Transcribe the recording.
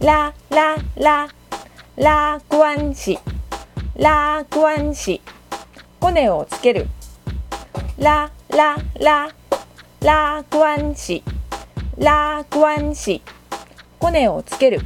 ララララ关系ラ关系コネをつける。ララララ关系ラ关系コネをつける。